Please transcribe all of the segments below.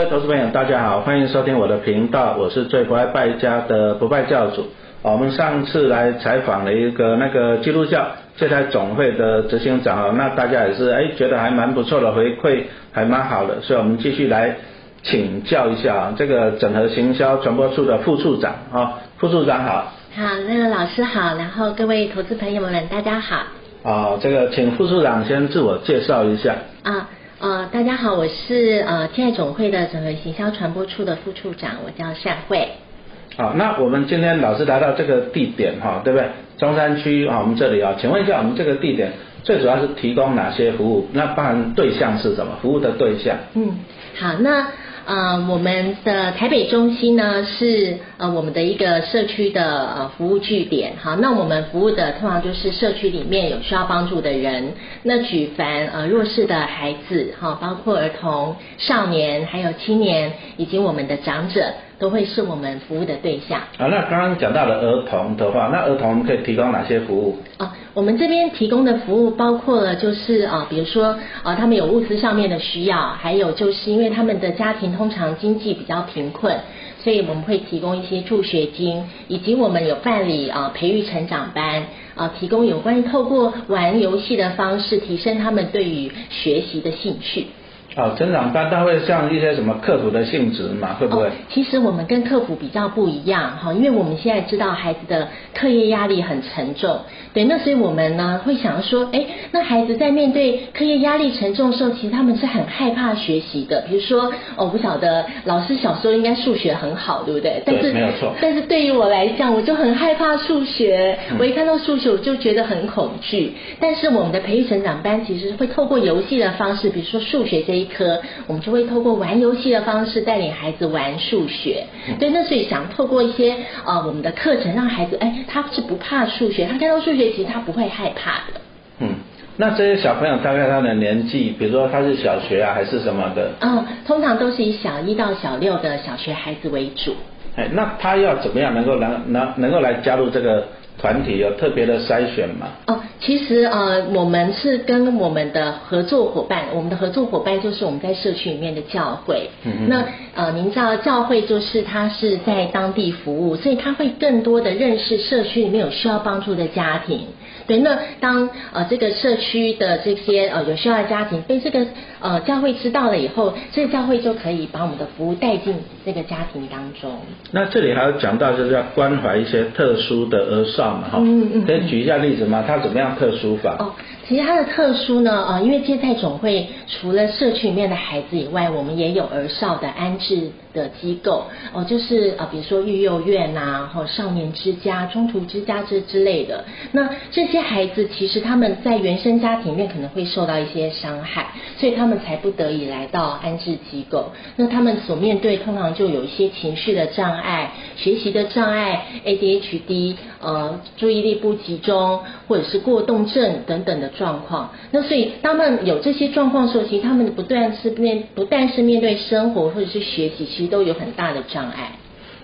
各位投资朋友，大家好，欢迎收听我的频道，我是最不爱败家的不败教主。我们上次来采访了一个那个基督教借贷总会的执行长啊，那大家也是哎觉得还蛮不错的回馈，还蛮好的，所以我们继续来请教一下这个整合行销传播处的副处长啊，副处长好。好，那个老师好，然后各位投资朋友们，大家好。啊，这个请副处长先自我介绍一下。啊。呃，大家好，我是呃天爱总会的整合行销传播处的副处长，我叫夏慧。好，那我们今天老师来到这个地点哈，对不对？中山区啊，我们这里啊，请问一下，我们这个地点最主要是提供哪些服务？那包含对象是什么？服务的对象？嗯，好，那。呃，我们的台北中心呢是呃我们的一个社区的呃服务据点，好，那我们服务的通常就是社区里面有需要帮助的人，那举凡呃弱势的孩子，哈，包括儿童、少年，还有青年，以及我们的长者。都会是我们服务的对象。啊，那刚刚讲到了儿童的话，那儿童可以提供哪些服务？啊，我们这边提供的服务包括了就是啊，比如说啊，他们有物资上面的需要，还有就是因为他们的家庭通常经济比较贫困，所以我们会提供一些助学金，以及我们有办理啊培育成长班啊，提供有关于透过玩游戏的方式提升他们对于学习的兴趣。哦，成长班它会像一些什么客服的性质嘛？会不会？其实我们跟客服比较不一样哈，因为我们现在知道孩子的课业压力很沉重，对，那所以我们呢会想要说，哎，那孩子在面对课业压力沉重的时候，其实他们是很害怕学习的。比如说，我不晓得老师小时候应该数学很好，对不对？对，没有错。但是对于我来讲，我就很害怕数学，我一看到数学我就觉得很恐惧。但是我们的培育成长班其实会透过游戏的方式，比如说数学这一。科，我们就会透过玩游戏的方式带领孩子玩数学。对，那所以想透过一些呃我们的课程，让孩子哎他是不怕数学，他看到数学其实他不会害怕的。嗯，那这些小朋友大概他的年纪，比如说他是小学啊还是什么的？嗯，通常都是以小一到小六的小学孩子为主。哎，那他要怎么样能够能能能够来加入这个？团体有特别的筛选吗？哦，其实呃，我们是跟我们的合作伙伴，我们的合作伙伴就是我们在社区里面的教会。嗯那呃，您知道教会就是他是在当地服务，所以他会更多的认识社区里面有需要帮助的家庭。对，那当呃这个社区的这些呃有需要的家庭被这个呃教会知道了以后，这个教会就可以把我们的服务带进这个家庭当中。那这里还要讲到就是要关怀一些特殊的儿少嘛，哈，可以举一下例子吗？它怎么样特殊法？哦，其实它的特殊呢，呃，因为接待总会除了社区里面的孩子以外，我们也有儿少的安置。的机构哦，就是啊，比如说育幼院呐，或少年之家、中途之家这之类的。那这些孩子其实他们在原生家庭里面可能会受到一些伤害，所以他们才不得已来到安置机构。那他们所面对通常就有一些情绪的障碍、学习的障碍、ADHD，呃，注意力不集中或者是过动症等等的状况。那所以他们有这些状况的时候，其实他们不断是面不但是面对生活或者是学习。其实都有很大的障碍。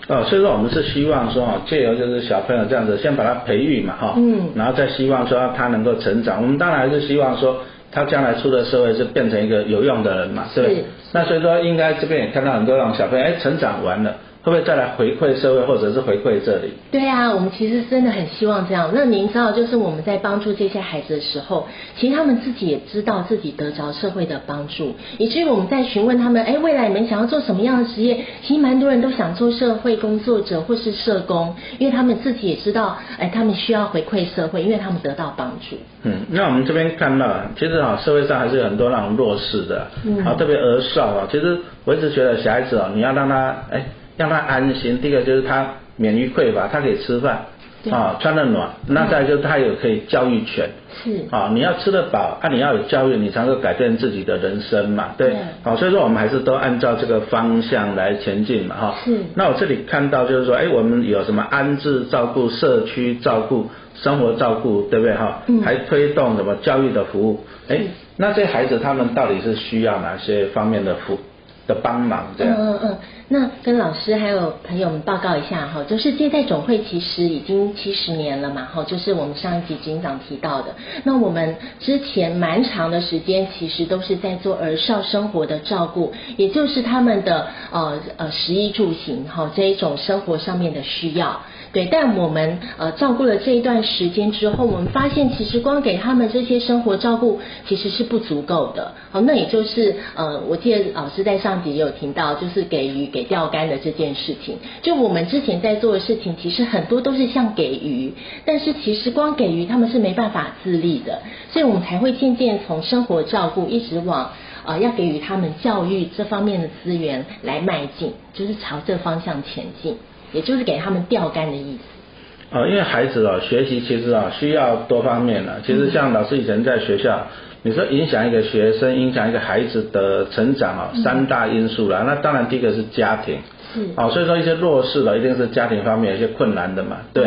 哦，所以说我们是希望说哦，借由就是小朋友这样子，先把他培育嘛，哈，嗯，然后再希望说他能够成长。我们当然还是希望说他将来出的社会是变成一个有用的人嘛，对不对？那所以说应该这边也看到很多让小朋友哎成长完了。会不会再来回馈社会，或者是回馈这里？对啊，我们其实真的很希望这样。那您知道，就是我们在帮助这些孩子的时候，其实他们自己也知道自己得着社会的帮助，以至于我们在询问他们，哎，未来你们想要做什么样的职业？其实蛮多人都想做社会工作者或是社工，因为他们自己也知道，哎，他们需要回馈社会，因为他们得到帮助。嗯，那我们这边看到，其实啊，社会上还是有很多那种弱势的，啊，特别儿少啊。其实我一直觉得小孩子啊，你要让他哎。让他安心，第一个就是他免于匮乏，他可以吃饭，啊，穿得暖，那再就是他有可以教育权，是，啊，你要吃得饱，啊，你要有教育，你才能改变自己的人生嘛，对，好，所以说我们还是都按照这个方向来前进嘛，哈，是，那我这里看到就是说，哎，我们有什么安置照顾、社区照顾、生活照顾，对不对哈？嗯，还推动什么教育的服务，哎，那这些孩子他们到底是需要哪些方面的服？的帮忙这样。嗯嗯嗯，那跟老师还有朋友们报告一下哈，就是接待总会其实已经七十年了嘛哈，就是我们上一集警长提到的。那我们之前蛮长的时间，其实都是在做儿少生活的照顾，也就是他们的呃呃食衣住行哈这一种生活上面的需要。对，但我们呃照顾了这一段时间之后，我们发现其实光给他们这些生活照顾其实是不足够的。好，那也就是呃，我记得老师在上集也有听到，就是给予给钓竿的这件事情。就我们之前在做的事情，其实很多都是像给予，但是其实光给予他们是没办法自立的，所以我们才会渐渐从生活照顾一直往啊要给予他们教育这方面的资源来迈进，就是朝这方向前进。也就是给他们钓竿的意思。哦，因为孩子哦，学习其实啊需要多方面的。其实像老师以前在学校，你说影响一个学生、影响一个孩子的成长啊，三大因素啦。那当然第一个是家庭。是。哦，所以说一些弱势的，一定是家庭方面有些困难的嘛。对。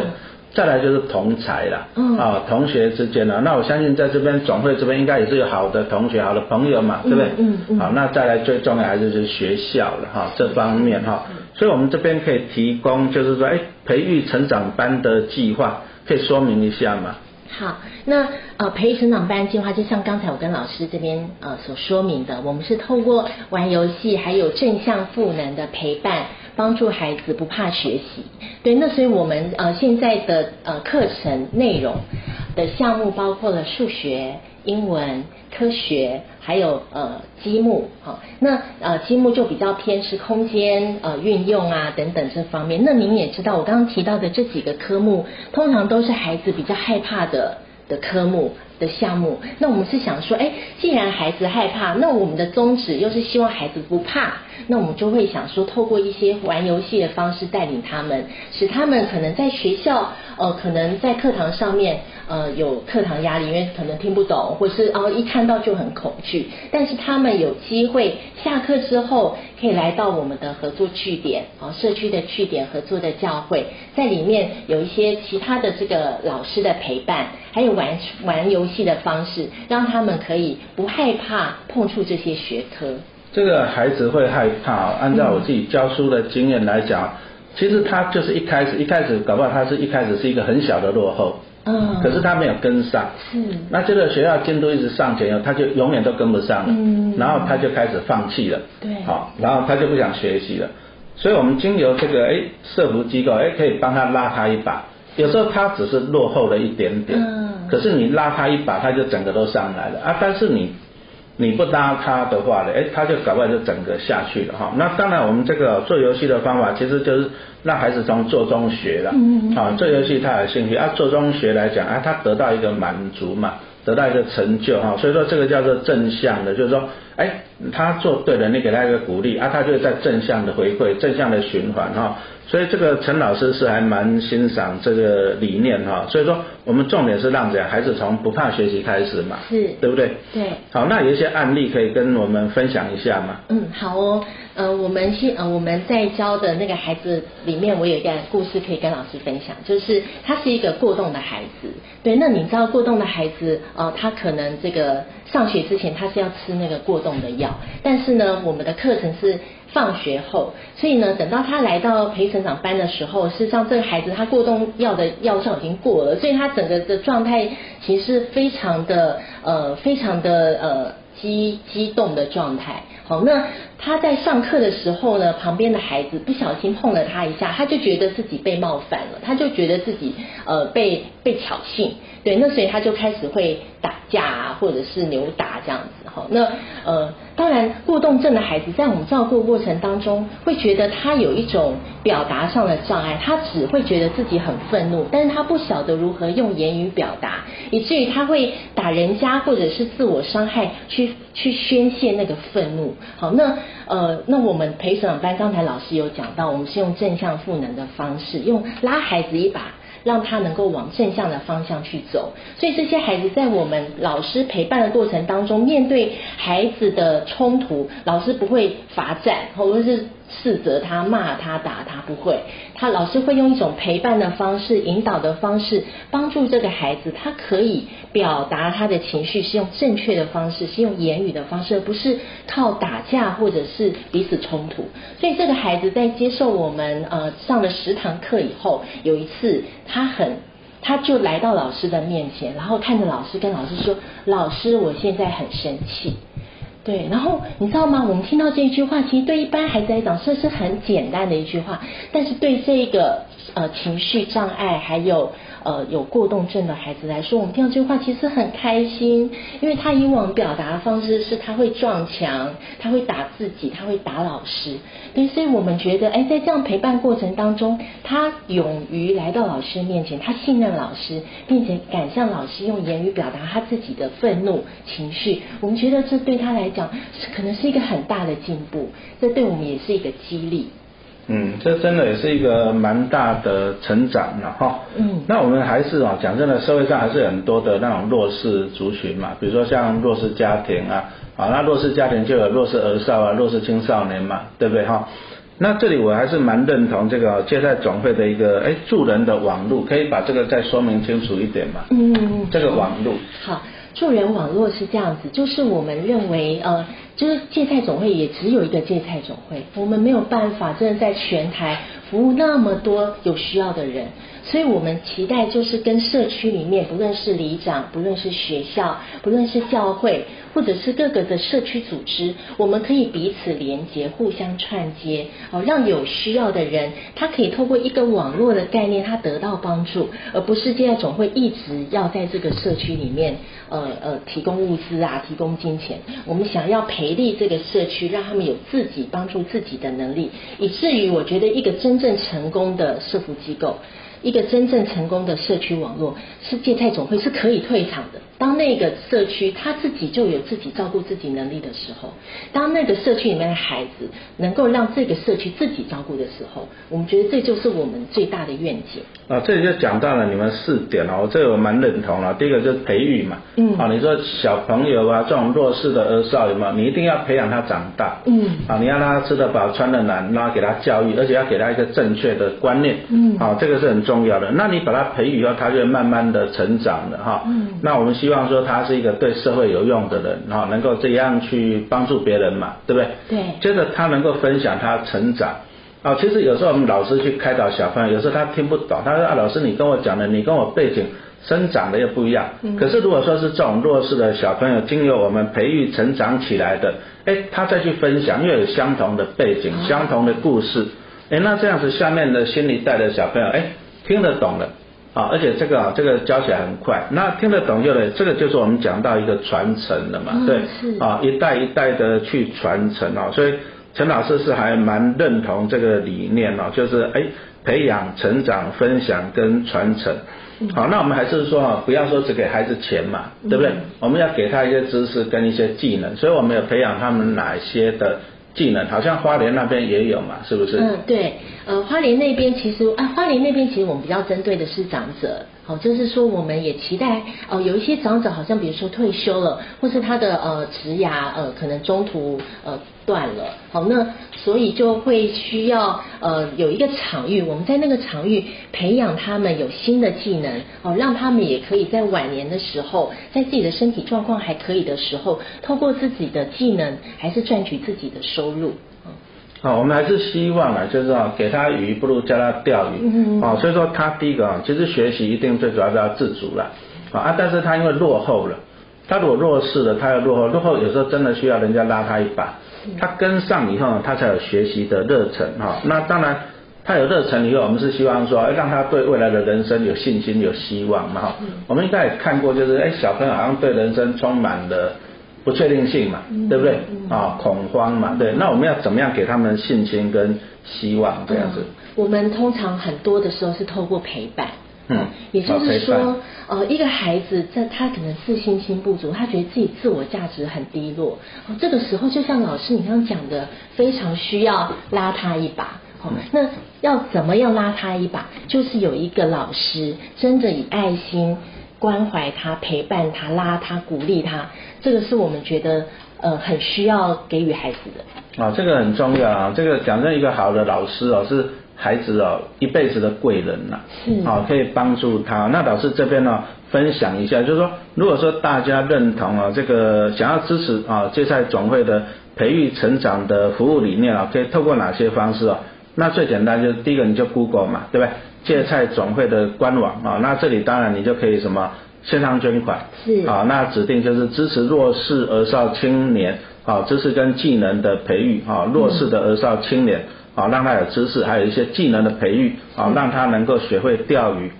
再来就是同才啦，啊，同学之间呢，那我相信在这边总会这边应该也是有好的同学、好的朋友嘛，对不对？嗯嗯。好，那再来最重要还是就是学校了哈，这方面哈，所以我们这边可以提供就是说，哎，培育成长班的计划，可以说明一下吗？好，那呃，培育成长班计划就像刚才我跟老师这边呃所说明的，我们是透过玩游戏还有正向赋能的陪伴。帮助孩子不怕学习，对，那所以我们呃现在的呃课程内容的项目包括了数学、英文、科学，还有呃积木，好，那呃积木就比较偏是空间呃运用啊等等这方面。那您也知道，我刚刚提到的这几个科目，通常都是孩子比较害怕的的科目。的项目，那我们是想说，哎，既然孩子害怕，那我们的宗旨又是希望孩子不怕，那我们就会想说，透过一些玩游戏的方式带领他们，使他们可能在学校，呃，可能在课堂上面，呃，有课堂压力，因为可能听不懂，或是哦一看到就很恐惧，但是他们有机会下课之后可以来到我们的合作据点，哦，社区的据点合作的教会，在里面有一些其他的这个老师的陪伴，还有玩玩游。戏的方式，让他们可以不害怕碰触这些学科。这个孩子会害怕，按照我自己教书的经验来讲，其实他就是一开始一开始搞不好他是一开始是一个很小的落后，嗯，可是他没有跟上，是，那这个学校监督一直上前，他就永远都跟不上了，嗯，然后他就开始放弃了，对，好，然后他就不想学习了，所以我们经由这个哎社服机构哎可以帮他拉他一把，有时候他只是落后了一点点，嗯。可是你拉他一把，他就整个都上来了。啊！但是你你不搭他的话呢，哎，他就搞不好就整个下去了哈。那当然，我们这个做游戏的方法，其实就是让孩子从做中学了，嗯啊，做游戏他有兴趣啊，做中学来讲啊，他得到一个满足嘛，得到一个成就哈。所以说这个叫做正向的，就是说，哎，他做对了，你给他一个鼓励啊，他就在正向的回馈，正向的循环哈。所以这个陈老师是还蛮欣赏这个理念哈，所以说我们重点是让这样孩子从不怕学习开始嘛，是，对不对？对。好，那有一些案例可以跟我们分享一下吗？嗯，好哦，呃，我们现呃我们在教的那个孩子里面，我有一个故事可以跟老师分享，就是他是一个过动的孩子，对，那你知道过动的孩子呃，他可能这个上学之前他是要吃那个过动的药，但是呢，我们的课程是。放学后，所以呢，等到他来到陪成长班的时候，事实上这个孩子他过动药的药效已经过了，所以他整个的状态其实非常的呃，非常的呃激激动的状态。好，那他在上课的时候呢，旁边的孩子不小心碰了他一下，他就觉得自己被冒犯了，他就觉得自己呃被被挑衅，对，那所以他就开始会打架啊，或者是扭打这样子。哈，那呃。当然，过动症的孩子在我们照顾过程当中，会觉得他有一种表达上的障碍，他只会觉得自己很愤怒，但是他不晓得如何用言语表达，以至于他会打人家或者是自我伤害，去去宣泄那个愤怒。好，那呃，那我们陪审班刚才老师有讲到，我们是用正向赋能的方式，用拉孩子一把。让他能够往正向的方向去走，所以这些孩子在我们老师陪伴的过程当中，面对孩子的冲突，老师不会罚站或者是斥责他、骂他、打他，不会。他老师会用一种陪伴的方式、引导的方式，帮助这个孩子，他可以表达他的情绪，是用正确的方式，是用言语的方式，而不是靠打架或者是彼此冲突。所以这个孩子在接受我们呃上了十堂课以后，有一次他很。他就来到老师的面前，然后看着老师，跟老师说：“老师，我现在很生气。”对，然后你知道吗？我们听到这一句话，其实对一般孩子来讲，这是很简单的一句话，但是对这个呃情绪障碍还有。呃，有过动症的孩子来说，我们听到这句话其实很开心，因为他以往表达的方式是他会撞墙，他会打自己，他会打老师，对，所以我们觉得，哎，在这样陪伴过程当中，他勇于来到老师面前，他信任老师，并且敢向老师用言语表达他自己的愤怒情绪，我们觉得这对他来讲是可能是一个很大的进步，这对我们也是一个激励。嗯，这真的也是一个蛮大的成长了哈。嗯，那我们还是啊，讲真的，社会上还是很多的那种弱势族群嘛，比如说像弱势家庭啊，啊，那弱势家庭就有弱势儿少啊，弱势青少年嘛，对不对哈？那这里我还是蛮认同这个接待总会的一个哎助人的网络，可以把这个再说明清楚一点嘛？嗯，这个网络。好。助人网络是这样子，就是我们认为，呃，就是芥菜总会也只有一个芥菜总会，我们没有办法真的在全台服务那么多有需要的人。所以我们期待就是跟社区里面，不论是里长，不论是学校，不论是教会，或者是各个的社区组织，我们可以彼此连接，互相串接，哦，让有需要的人，他可以透过一个网络的概念，他得到帮助，而不是现在总会一直要在这个社区里面，呃呃，提供物资啊，提供金钱。我们想要培力这个社区，让他们有自己帮助自己的能力，以至于我觉得一个真正成功的社福机构。一个真正成功的社区网络，世界菜总会是可以退场的。当那个社区他自己就有自己照顾自己能力的时候，当那个社区里面的孩子能够让这个社区自己照顾的时候，我们觉得这就是我们最大的愿景。啊，这里就讲到了你们四点哦，我这个我蛮认同了。第一个就是培育嘛，嗯，啊，你说小朋友啊，这种弱势的儿少有没有？你一定要培养他长大，嗯，啊，你让他吃得饱、穿得暖，然后给他教育，而且要给他一个正确的观念，嗯，啊，这个是很重要的。那你把他培育以后，他就会慢慢的成长的哈，嗯，那我们希望说他是一个对社会有用的人，哈，能够这样去帮助别人嘛，对不对？对。接着他能够分享他成长。啊，其实有时候我们老师去开导小朋友，有时候他听不懂，他说啊，老师你跟我讲的，你跟我背景生长的又不一样。嗯。可是如果说是这种弱势的小朋友，经由我们培育成长起来的，哎，他再去分享，又有相同的背景、相同的故事，哎，那这样子下面的新一代的小朋友，哎，听得懂了，啊，而且这个啊，这个教起来很快，那听得懂就得，这个就是我们讲到一个传承了嘛，对，啊，一代一代的去传承啊，所以。陈老师是还蛮认同这个理念哦，就是哎培养、成长、分享跟传承。好，那我们还是说啊，不要说只给孩子钱嘛，对不对？我们要给他一些知识跟一些技能，所以我们要培养他们哪些的技能？好像花莲那边也有嘛，是不是？嗯，对，呃，花莲那边其实啊，花莲那边其实我们比较针对的是长者。哦，就是说，我们也期待哦，有一些长者好像比如说退休了，或是他的呃职涯呃可能中途呃断了，好，那所以就会需要呃有一个场域，我们在那个场域培养他们有新的技能，哦，让他们也可以在晚年的时候，在自己的身体状况还可以的时候，透过自己的技能，还是赚取自己的收入。好，我们还是希望啊，就是啊，给他鱼不如教他钓鱼，嗯啊，所以说他第一个啊，其实学习一定最主要是要自主了，啊，但是他因为落后了，他如果弱势了，他要落后，落后有时候真的需要人家拉他一把，他跟上以后，他才有学习的热忱，哈，那当然他有热忱以后，我们是希望说，让他对未来的人生有信心、有希望嘛，哈，我们应该也看过，就是哎，小朋友好像对人生充满了。不确定性嘛，对不对？啊，恐慌嘛，对。那我们要怎么样给他们信心跟希望这样子？我们通常很多的时候是透过陪伴，嗯，也就是说，呃，一个孩子在他可能自信心不足，他觉得自己自我价值很低落，哦，这个时候就像老师你刚刚讲的，非常需要拉他一把。好，那要怎么样拉他一把？就是有一个老师真的以爱心。关怀他、陪伴他、拉他、鼓励他，这个是我们觉得呃很需要给予孩子的。啊，这个很重要啊！这个讲真，一个好的老师哦，是孩子哦一辈子的贵人呐。是。好，可以帮助他。那老师这边呢，分享一下，就是说，如果说大家认同啊，这个想要支持啊芥菜总会的培育成长的服务理念啊，可以透过哪些方式啊？那最简单就是第一个，你就 Google 嘛，对不对？芥菜总会的官网啊，那这里当然你就可以什么线上捐款。是。啊，那指定就是支持弱势儿少青年。啊，知识跟技能的培育，啊，弱势的儿少青年，啊，让他有知识，还有一些技能的培育，啊，让他能够学会钓鱼。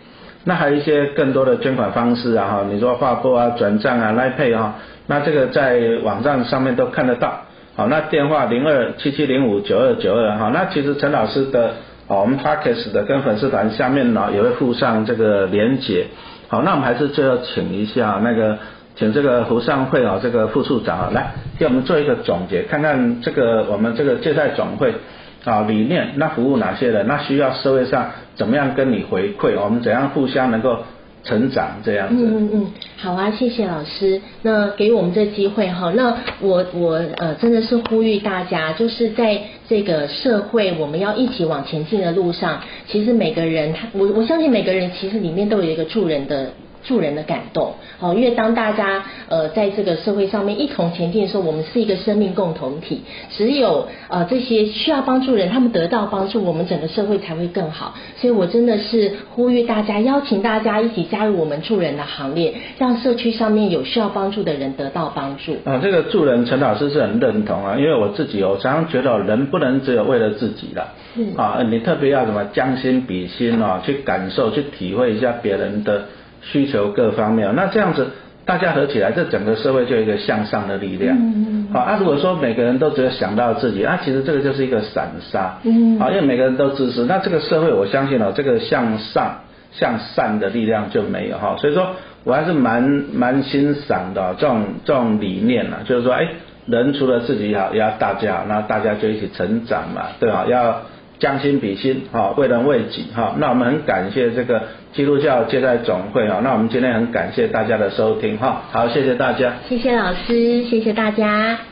那还有一些更多的捐款方式啊，哈，你说划拨啊、转账啊、来配啊，那这个在网站上面都看得到。好，那电话零二七七零五九二九二，哈，那其实陈老师的，啊，我们 p a r k e s 的跟粉丝团下面呢也会附上这个连结。好，那我们还是最后请一下那个。请这个胡尚会啊，这个副处长啊，来给我们做一个总结，看看这个我们这个借贷总会啊理念，那服务哪些人，那需要社会上怎么样跟你回馈，我们怎样互相能够成长这样子。嗯嗯嗯，好啊，谢谢老师，那给我们这机会哈，那我我呃真的是呼吁大家，就是在这个社会我们要一起往前进的路上，其实每个人他我我相信每个人其实里面都有一个助人的。助人的感动，好，因为当大家呃在这个社会上面一同前进的时候，我们是一个生命共同体。只有呃这些需要帮助人，他们得到帮助，我们整个社会才会更好。所以我真的是呼吁大家，邀请大家一起加入我们助人的行列，让社区上面有需要帮助的人得到帮助。啊，这个助人，陈老师是很认同啊，因为我自己我常常觉得人不能只有为了自己了，啊，你特别要什么将心比心啊，去感受、去体会一下别人的。需求各方面，那这样子大家合起来，这整个社会就有一个向上的力量。嗯好，啊，如果说每个人都只有想到自己，啊，其实这个就是一个散沙。嗯。好，因为每个人都自私，那这个社会我相信哦，这个向上向善的力量就没有哈。所以说我还是蛮蛮欣赏的这种这种理念啊，就是说，哎，人除了自己好，也要大家好，那大家就一起成长嘛，对吧？要。将心比心，哈，为人为己，哈，那我们很感谢这个基督教接待总会，哈，那我们今天很感谢大家的收听，哈，好，谢谢大家，谢谢老师，谢谢大家。